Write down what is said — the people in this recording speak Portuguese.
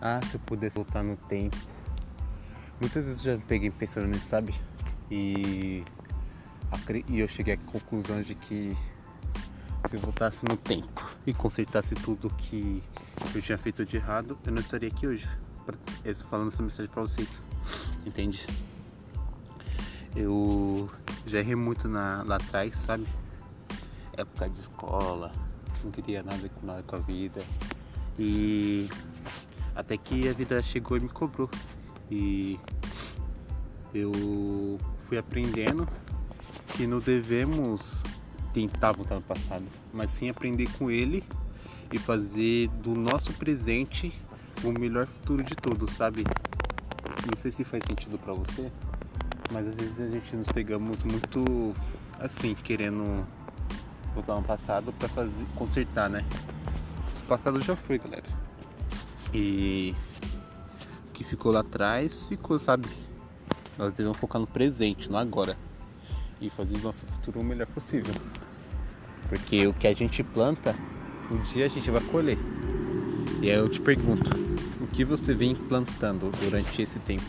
Ah, se eu pudesse voltar no tempo. Muitas vezes eu já peguei pensando nisso, sabe? E, e eu cheguei à conclusão de que se eu voltasse no tempo e consertasse tudo que eu tinha feito de errado, eu não estaria aqui hoje. Eu estou falando essa mensagem pra vocês. Entende? Eu já errei muito na, lá atrás, sabe? Época de escola, não queria nada com nada com a vida. E até que a vida chegou e me cobrou. E eu fui aprendendo que não devemos tentar voltar no passado, mas sim aprender com ele e fazer do nosso presente o melhor futuro de todos, sabe? Não sei se faz sentido para você, mas às vezes a gente nos pegamos muito assim, querendo voltar no passado para fazer consertar, né? O passado já foi, galera. E o que ficou lá atrás ficou, sabe? Nós devemos focar no presente, no agora. E fazer o nosso futuro o melhor possível. Porque o que a gente planta, um dia a gente vai colher. E aí eu te pergunto, o que você vem plantando durante esse tempo?